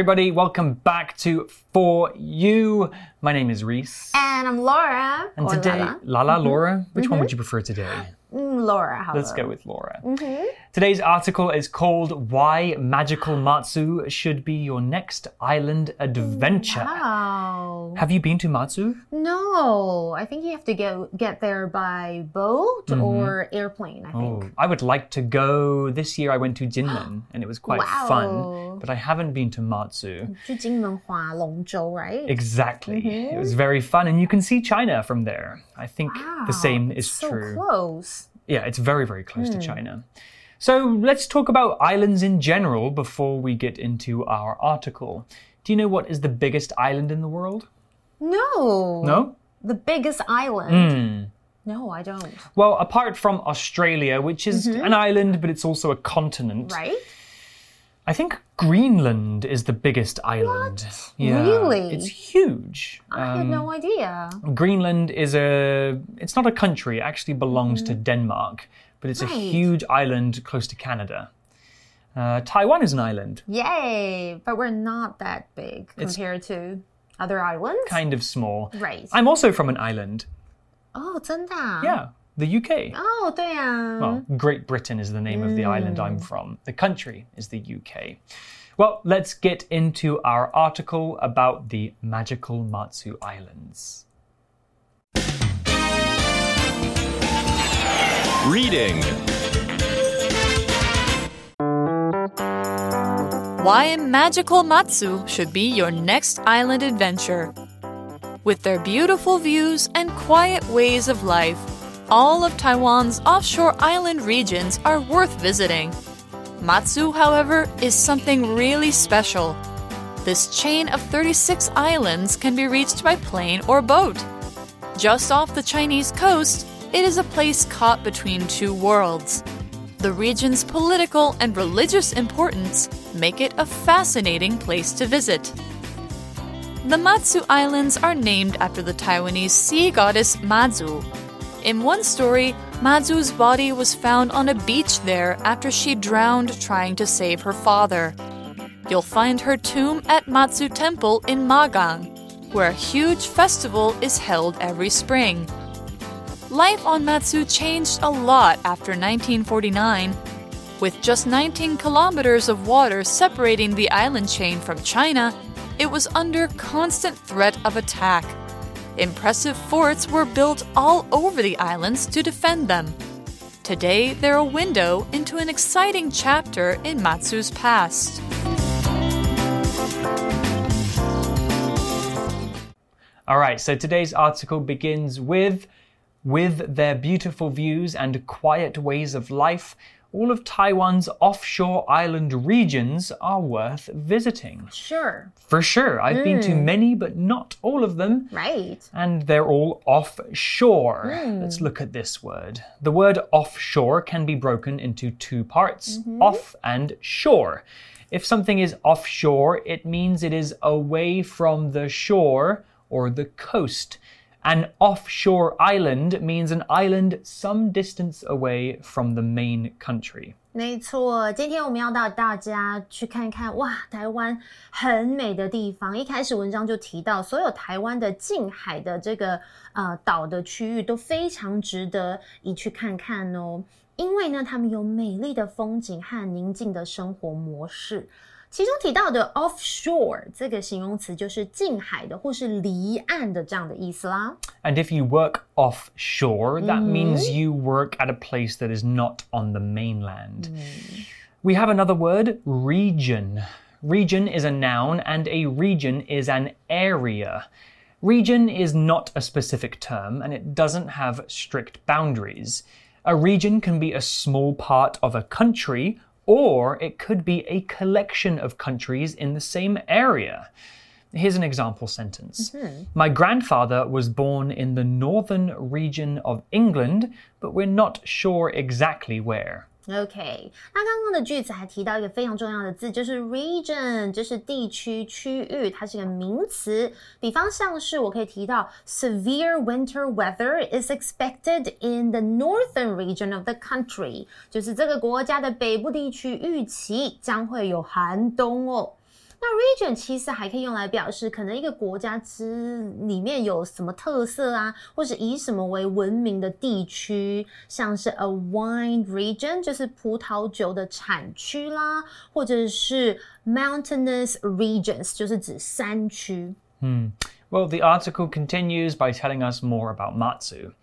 Everybody. Welcome back to For You. My name is Reese. And I'm Laura. And or today, Lala. Lala, mm-hmm. Laura, which one would mm-hmm. you prefer today? Mm, Laura. Let's go with Laura. Mm-hmm. Today's article is called Why Magical Matsu Should Be Your Next Island Adventure. Wow. Have you been to Matsu? No. I think you have to get get there by boat mm -hmm. or airplane, I think. Oh, I would like to go. This year I went to Jinmen and it was quite wow. fun, but I haven't been to Matsu. To Jinmen Longzhou, right? Exactly. Mm -hmm. It was mm-hmm. very fun and you can see China from there. I think wow. the same is so true. close. Yeah, it's very very close mm. to hmm. China. So let's talk about islands in general before we get into our article. Do you know what is the biggest island in the world? No. No? The biggest island. Hmm. No, I don't. Well, apart from Australia, which is an island, but it's also a continent, Right? I think Greenland is the biggest island. Yeah, Really? It's huge. I had no idea. Greenland is a it's not a country, it actually belongs to Denmark, but it's a huge island close to Canada. Uh, Taiwan is an island, Yay! But we're not that big compared to other islands. kind of small. Right. I'm also from an island. oh, 真的啊 Yeah, the UK. 哦，对啊。 Well, Great Britain is the name of the island I'm from. The country is the UK. Well, let's get into our article about the magical Matsu Islands. Reading. Why magical Matsu should be your next island adventure. With their beautiful views and quiet ways of life, all of Taiwan's offshore island regions are worth visiting. Matsu, however, is something really special. This chain of 36 islands can be reached by plane or boat. Just off the Chinese coast, it is a place caught between two worlds. The region's political and religious importance make it a fascinating place to visit. The Matsu Islands are named after the Taiwanese sea goddess Mazu. In one story, Mazu's body was found on a beach there after she drowned trying to save her father. You'll find her tomb at Matsu Temple in Magang, where a huge festival is held every spring. Life on Matsu changed a lot after 1949. With just 19 kilometers of water separating the island chain from China, it was under constant threat of attack. Impressive forts were built all over the islands to defend them. Today, they're a window into an exciting chapter in Matsu's past. All right, so today's article begins with with their beautiful views and quiet ways of life, all of Taiwan's offshore island regions are worth visiting. Sure. For sure, I've been to hmm. many, but not all of them. Right. And they're all offshore. Hmm. Let's look at this word. The word offshore can be broken into two parts mm-hmm. off and shore. If something is offshore, it means it is away from the shore or the coast. An offshore island means an island some distance away from the main country. 没错，今天我们要带大家去看看哇，台湾很美的地方。一开始文章就提到，所有台湾的近海的这个呃岛的区域都非常值得一去看看哦，因为呢，他们有美丽的风景和宁静的生活模式。其中提到的 offshore 这个形容词就是近海的或是离岸的这样的意思啦。 And if you work offshore, that means you work at a place that is not on the mainland. We have another word, region. Region is a noun, and a region is an area. Region is not a specific term, and it doesn't have strict boundaries. A region can be a small part of a country, or it could be a collection of countries in the same area. Here's an example sentence mm-hmm. My grandfather was born in the northern region of England, but we're not sure exactly where. OK，那刚刚的句子还提到一个非常重要的字，就是 region，就是地区、区域，它是一个名词。比方像是我可以提到，severe winter weather is expected in the northern region of the country，就是这个国家的北部地区预期将会有寒冬哦。那 region 其实还可以用来表示可能一个国家之里面有什么特色啊，或是以什么为闻名的地区，像是 a wine region 就是葡萄酒的产区啦，或者是 mountainous regions 就是指山区。嗯。Well, the article continues by telling us more about Matsu.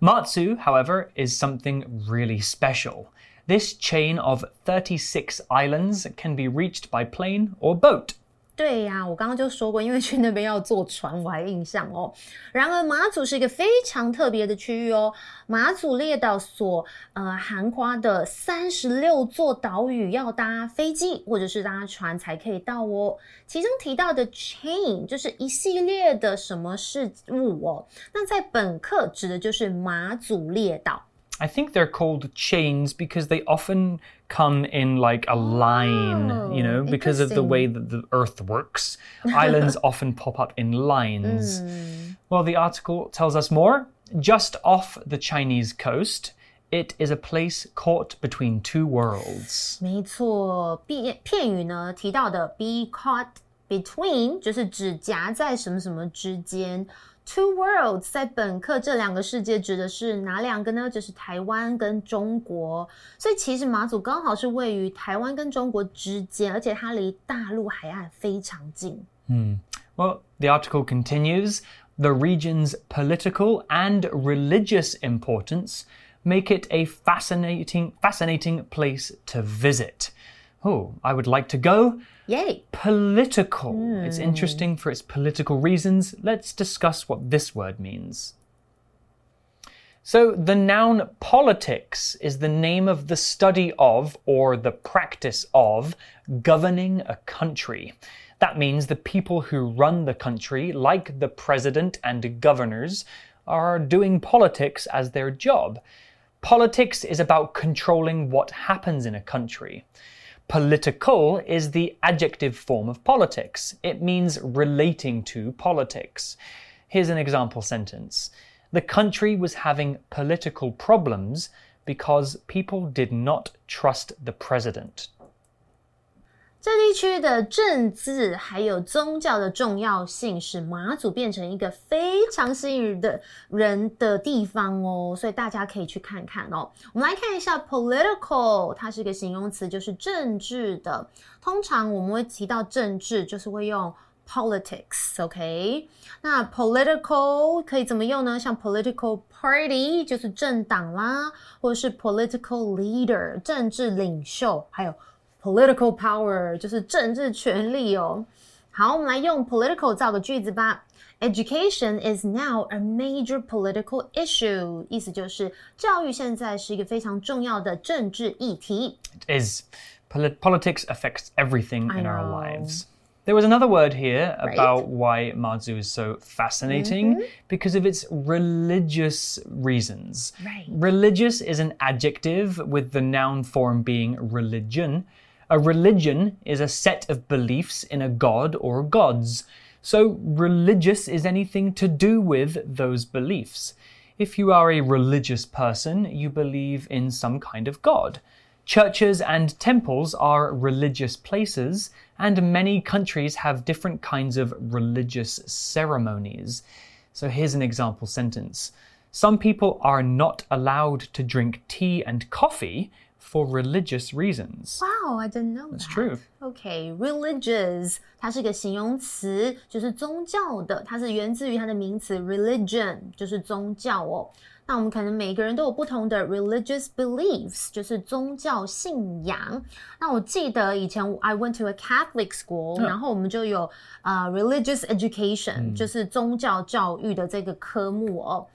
Matsu, however, is something really special. This chain of 36 islands can be reached by plane or boat. 对呀、我刚刚就说过，因为去那边要坐船，我还印象哦。然而，马祖是一个非常特别的区域哦。马祖列岛所呃涵括的三十六座岛屿，要搭飞机或者是搭船才可以到哦。其中提到的 chain 就是一系列的什么事物哦。那在本课指的就是马祖列岛。I think they're called chains because they often come in like a line, you know, Oh, because of the way that the earth works. Islands often pop up in lines. Well, the article tells us more. Just off the Chinese coast, it is a place caught between two worlds. 没错，片片语呢提到的 be caught between 就是指夹在什么什么之间。 Two worlds 在本课这两个世界指的是哪两个呢？就是台湾跟中国。所以其实马祖刚好是位于台湾跟中国之间，而且它离大陆海岸非常近。 Well, the article continues the region's political and religious importance make it a fascinating fascinating place to visit. Oh, I would like to go. 耶、Political. It's hmm. interesting for its political reasons. Let's discuss what this word means. So, the noun politics is the name of the study of or the practice of governing a country. That means the people who run the country, like the president and governors, are doing politics as their job. Politics is about controlling what happens in a country. Political is the adjective form of politics. It means relating to politics. Here's an example sentence The country was having political problems because people did not trust the president. 这地区的政治还有宗教的重要性，使马祖变成一个非常吸引人的人的地方哦，所以大家可以去看看哦。我们来看一下 political，它是一个形容词，就是政治的。通常我们会提到政治，就是会用 politics，OK？、那 political 可以怎么用呢？像 political party 就是政党啦，或者是 political leader 政治领袖，还有 political power 就是政治权力哦。好，我们来用 political 造个句子吧。Education is now a major political issue，意思就是教育现在是一个非常重要的政治议题。 It is. Poli- politics affects everything I in our know. lives. There was another word here about why Mazu is so fascinating because of its religious reasons. Right. Religious is an adjective with the noun form being religion. A religion is a set of beliefs in a god or gods. So, religious is anything to do with those beliefs. If you are a religious person, you believe in some kind of god. Churches and temples are religious places, and many countries have different kinds of religious ceremonies. So here's an example sentence Some people are not allowed to drink tea and coffee for religious reasons. Wow, I didn't know It's that. true. OK, religious，它是一个形容词，就是宗教的，它是源自于它的名词 religion，就是宗教哦。那我们可能每个人都有不同的 religious beliefs，就是宗教信仰。那我记得以前 I went to a Catholic school，、然后我们就有呃 religious education，、就是宗教教育的这个科目哦。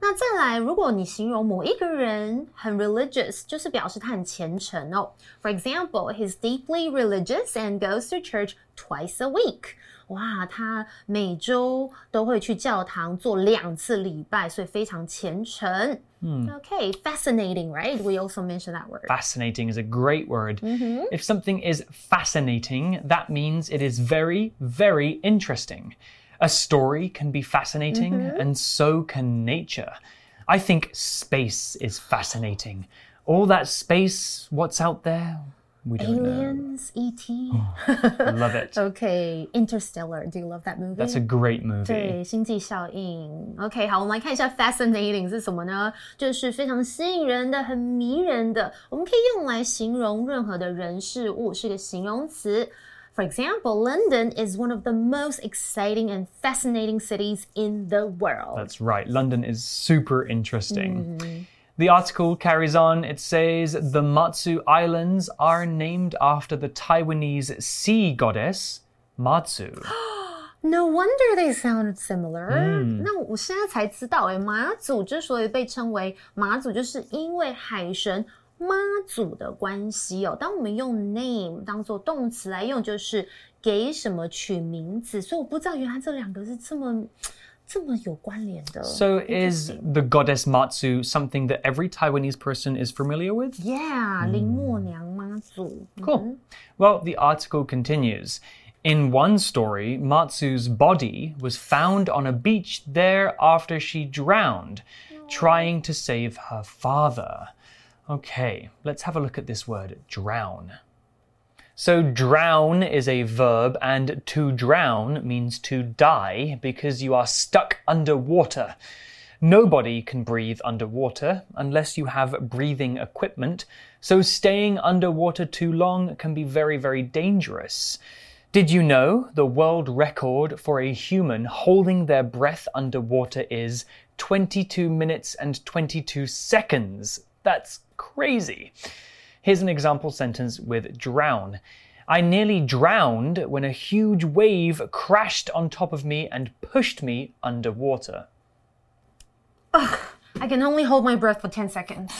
那再来，如果你形容某一个人很 religious，就是表示他很虔诚哦。For example, he's deeply religious and goes to church twice a week. 哇，他每周都会去教堂做两次礼拜，所以非常虔诚。Okay, fascinating, right? We also mentioned that word. Fascinating is a great word. If something is fascinating, that means it is very, very interesting. A story can be fascinating, and so can nature. I think space is fascinating. All that space, what's out there? We don't know. Aliens, E.T. Love it. OK, Interstellar. Do you love that movie? That's a great movie. 对，星际效应。OK，好，我们来看一下 fascinating 是什么呢？就是非常吸引人的、很迷人的。我们可以用来形容任何的人事物，是个形容词。 for example, London is one of the most exciting and fascinating cities in the world. That's right, London is super interesting. Mm. The article carries on. It says the Matsu Islands are named after the Taiwanese sea goddess Mazu. No wonder they sounded similar、嗯。那我现在才知道，哎，马祖之所以被称为马祖，就是因为海神 hmm. 妈祖的关系哦。当我们用 name 当做动词来用，就是给什么取名字。所以我不知道原来这两个是这么。So is the goddess Mazu something that every Taiwanese person is familiar with? Yeah, mm. Cool. Mm-hmm. Well, the article continues. In one story, Mazu's body was found on a beach there after she drowned, oh. trying to save her father. Okay, let's have a look at this word drown. So, drown is a verb, and to drown means to die because you are stuck underwater. Nobody can breathe underwater unless you have breathing equipment, so staying underwater too long can be very, very dangerous. Did you know the world record for a human holding their breath underwater is 22 minutes and 22 seconds? That's crazy. Here's an example sentence with drown. I nearly drowned when a huge wave crashed on top of me and pushed me underwater. I can only hold my breath for 10 seconds.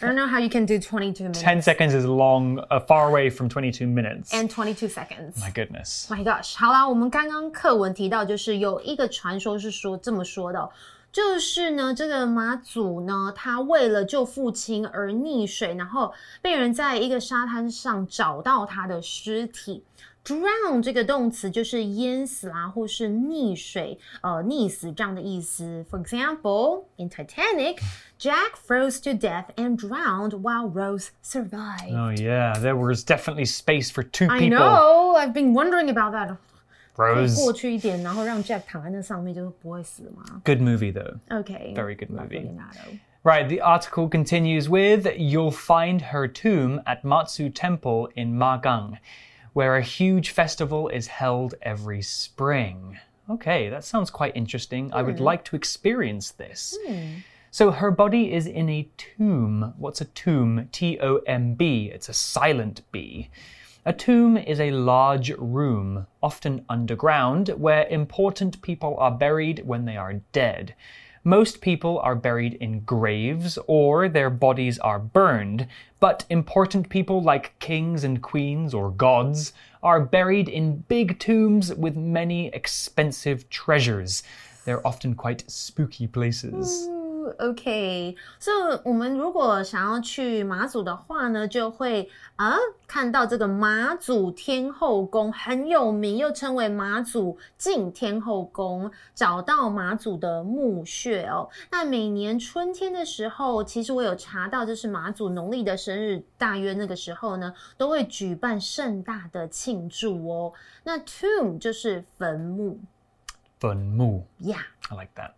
I don't know how you can do 22 minutes 10 seconds is long, uh, far away from 22 minutes. and 22 seconds. My goodness. My gosh，好啦，我们刚刚课文提到，就是有一个传说是说这么说的哦、 就是呢，这个马祖呢，他为了救父亲而溺水，然后被人在一个沙滩上找到他的尸体。drown 这个动词就是淹死啦，或是溺水，呃，溺死这样的意思。For example, in Titanic, Jack froze to death and drowned while Rose survived. Oh, yeah, there was definitely space for two I people. know, I've been wondering about that. 过 Rose, 去一点，然后让 Jack 躺在那上面，就不会死吗 good movie though. ？OK， Very good Love movie. Leonardo. Right, the article continues with You'll find her tomb at Matsu Temple in Magang, where a huge festival is held every spring. Okay, that sounds quite interesting. I would like to experience this. So her body is in a tomb. What's a tomb? T O M B. It's a silent B. A tomb is a large room, often underground, where important people are buried when they are dead. Most people are buried in graves or their bodies are burned, but important people like kings and queens or gods are buried in big tombs with many expensive treasures. They're often quite spooky places. OK，所以我们如果想要去马祖的话呢，就会啊看到这个马祖天后宫很有名，又称为马祖敬天后宫，找到马祖的墓穴哦。那每年春天的时候，其实我有查到，就是马祖农历的生日，大约那个时候呢，都会举办盛大的庆祝哦。那 tomb 就是坟墓 Fun moo. 呀。 I like that.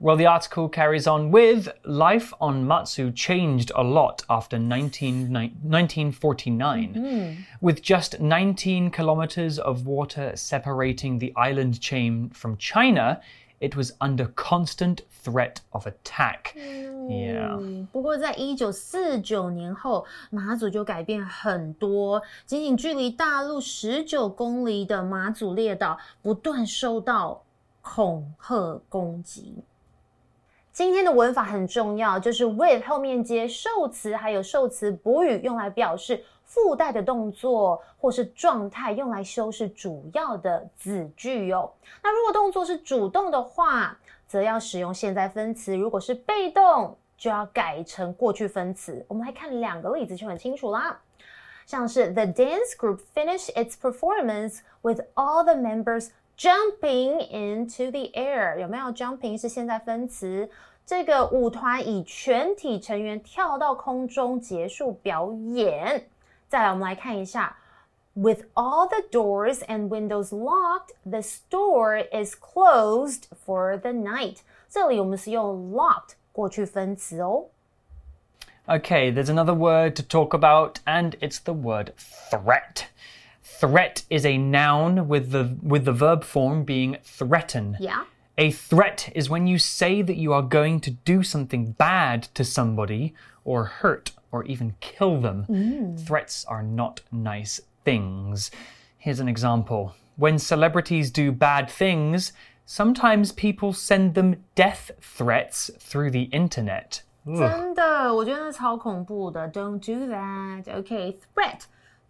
Well, the article carries on with life on Matsu changed a lot after 19, 1949. With just 19 kilometers of water separating the island chain from China, it was under constant threat of attack. Yeah. 嗯，不过在一九四九年后，马祖就改变很多。仅仅距离大陆十九公里的马祖列岛，不断受到 恐吓攻击。今天的文法很重要，就是 with 后面接受词，还有受词补语，用来表示附带的动作或是状态，用来修饰主要的子句哦。那如果动作是主动的话，则要使用现在分词；如果是被动，就要改成过去分词。我们来看两个例子就很清楚啦。像是 The dance group finished its performance with all the members jumping into the air。有没有 jumping 是现在分词？这个舞团以全体成员跳到空中结束表演。 再来，我们来看一下。With all the doors and windows locked, the store is closed for the night. 这里我们是用 locked 过去分词哦。Okay, there's another word to talk about, and it's the word threat. Threat is a noun with the with the verb form being threaten. Yeah. A threat is when you say that you are going to do something bad to somebody or hurt or even kill them. Threats are not nice things. Here's an example. When celebrities do bad things, sometimes people send them death threats through the internet. 真的，我觉得超恐怖的。Don't do that. OK, threat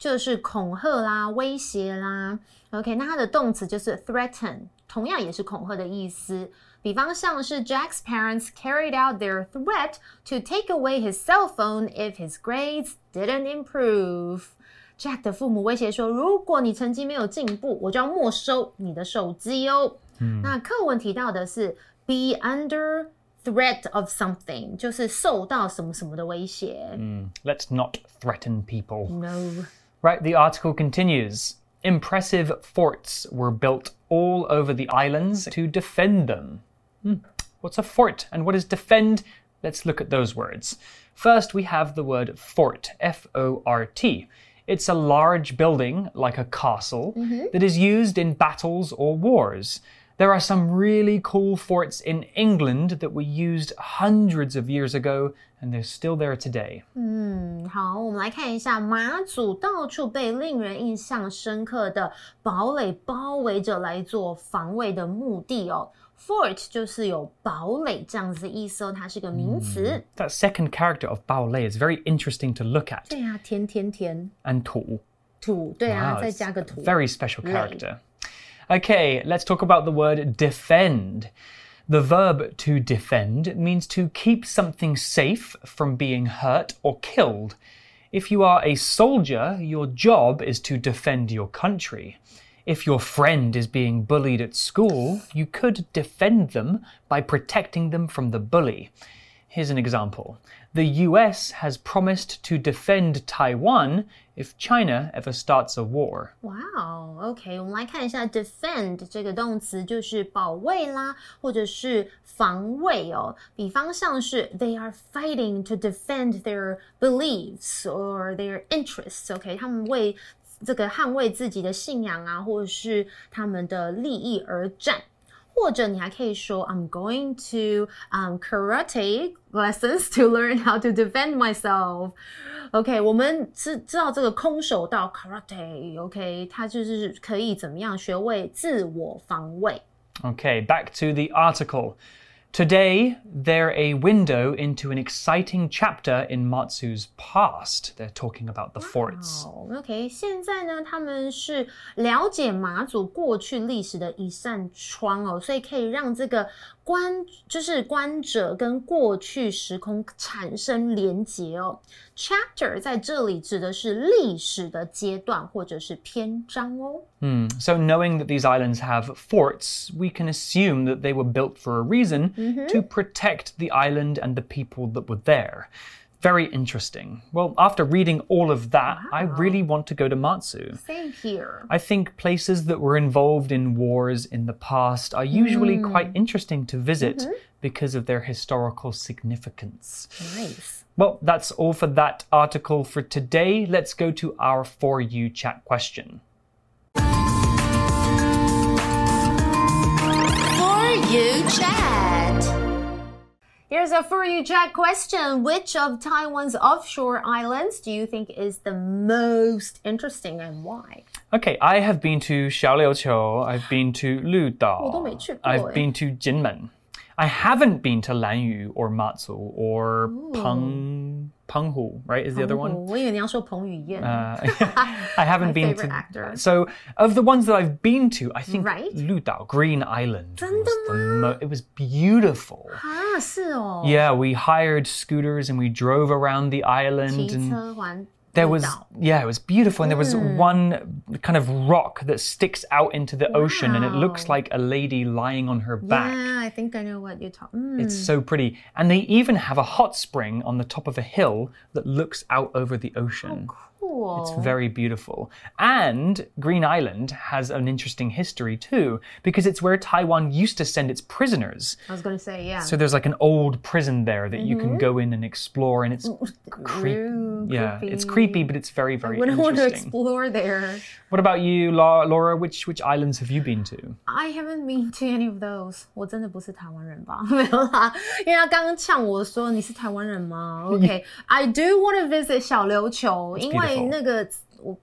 就是恐吓啦、威胁啦。OK，那它的动词就是 threaten，同样也是恐吓的意思。比方像是 Jack's parents carried out their threat to take away his cell phone if his grades didn't improve. Jack 的父母威胁说，如果你成绩没有进步，我就要没收你的手机哦。那课文提到的是 be under threat of something，就是受到什么什么的威胁。 Let's not threaten people. No， Right, the article continues. Impressive forts were built all over the islands to defend them. Hmm, What's a fort and what is defend? Let's look at those words. First, we have the word fort, F O R T. It's a large building, like a castle, that is used in battles or wars. There are some really cool forts in England that were used hundreds of years ago, and they're still there today. 嗯，好，我们来看一下马祖到处被令人印象深刻的堡垒包围着来做防卫的目的哦。Fort 就是有堡垒这样子的意思哦，它是个名词。 That second character of Bao Lei is very interesting to look at. 对啊，填填填 And Tu. 土，对啊， Wow, 再 it's 加个土。 Very special Lei. character. Okay, let's talk about the word defend. The verb to defend means to keep something safe from being hurt or killed. If you are a soldier, your job is to defend your country. If your friend is being bullied at school, you could defend them by protecting them from the bully. Here's an example. The US has promised to defend Taiwan if China ever starts a war. 哇哦，OK，我们来看一下 defend 这个动词，就是保卫啦，或者是防卫哦。比方像是 they are fighting to defend their beliefs or their interests。OK，他们为这个捍卫自己的信仰啊，或者是他们的利益而战。 或者你还可以说，I'm going to um karate lessons to learn how to defend myself。OK，我们知知道这个空手道 karate，OK，、它就是可以怎么样学会自我防卫。 Okay, back to the article. Today, they're a window into an exciting chapter in Matsu's past. They're talking about the forts. 哦，OK，现在呢，他们是了解马祖过去历史的一扇窗哦，所以可以让这个 观就是观者跟过去时空产生连结哦。Chapter 在这里指的是历史的阶段或者是篇章哦。 Hmm, So, knowing that these islands have forts, we can assume that they were built for a reason to protect the island and the people that were there. Very interesting. Well, after reading all of that, I really want to go to Matsu. Same here. I think places that were involved in wars in the past are usually hmm. quite interesting to visit mm-hmm. because of their historical significance. Nice. Well, that's all for that article for today. Let's go to our For You chat question. For you chat. Here's a For You chat question. Which of Taiwan's offshore islands do you think is the most interesting and why? Okay, I have been to Xiaoliuqiu. I've been to Ludao. Oh, I've been to Jinmen. I haven't been to Lanyu or Matsu or Peng Penghu, right? Is the other one? Uh, I haven't been to. Actor. So, of the ones that I've been to, I think right? Ludao, Green Island. Was it was beautiful. Ah, yeah, we hired scooters and we drove around the island. and there was yeah it was beautiful and there was hmm. one kind of rock that sticks out into the wow. ocean and it looks like a lady lying on her back. Yeah i think i know what you're talking mm. it's hmm. so pretty. And they even have a hot spring on the top of a hill that looks out over the ocean. Oh, cool. it's very beautiful. And green island has an interesting history too because it's where taiwan used to send its prisoners. I was going to say yeah. So there's like an old prison there that mm -hmm. you can mm-hmm. go in and explore and it's creepy Ooh, Yeah, it's creepy. creepy, but it's very, very wouldn't want to interesting. explore there. What about you, La- Laura? Which which islands have you been to? I haven't been to any of those. 我真的不是台湾人吧？没有啦，因为他刚刚呛我说你是台湾人吗？OK，I、do want to visit 小琉球，因为 beautiful. 那个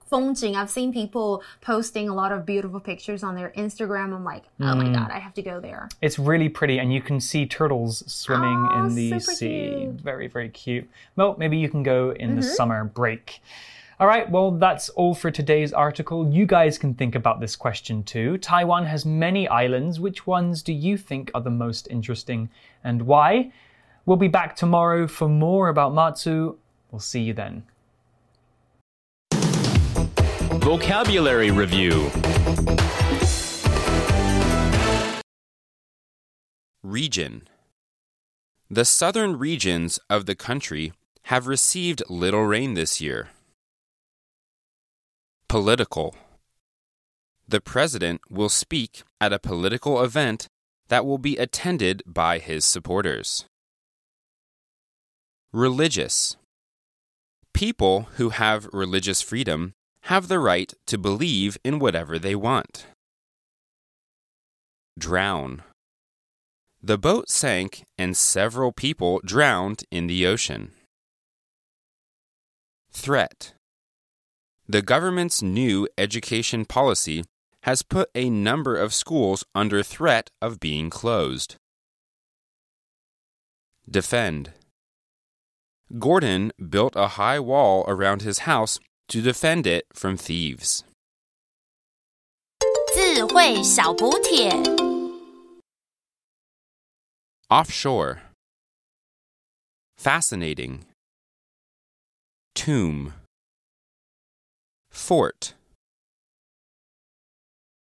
风景，I've seen people posting a lot of beautiful pictures on their Instagram. I'm like, oh my god, I have to go there. It's really pretty, and you can see turtles swimming Aw, in the sea. cute. Mm-hmm. Very, very cute. Well, maybe you can go in the summer break. All right, well, that's all for today's article. You guys can think about this question too. Taiwan has many islands. Which ones do you think are the most interesting and why? We'll be back tomorrow for more about Matsu. We'll see you then. Vocabulary Review Region The southern regions of the country have received little rain this year. Political The president will speak at a political event that will be attended by his supporters. Religious People who have religious freedom have the right to believe in whatever they want. Drown. The boat sank and several people drowned in the ocean. Threat. The government's new education policy has put a number of schools under threat of being closed. Defend. Gordon built a high wall around his house to defend it from thieves. 智慧小补帖。 Offshore. Fascinating. Tomb. Fort.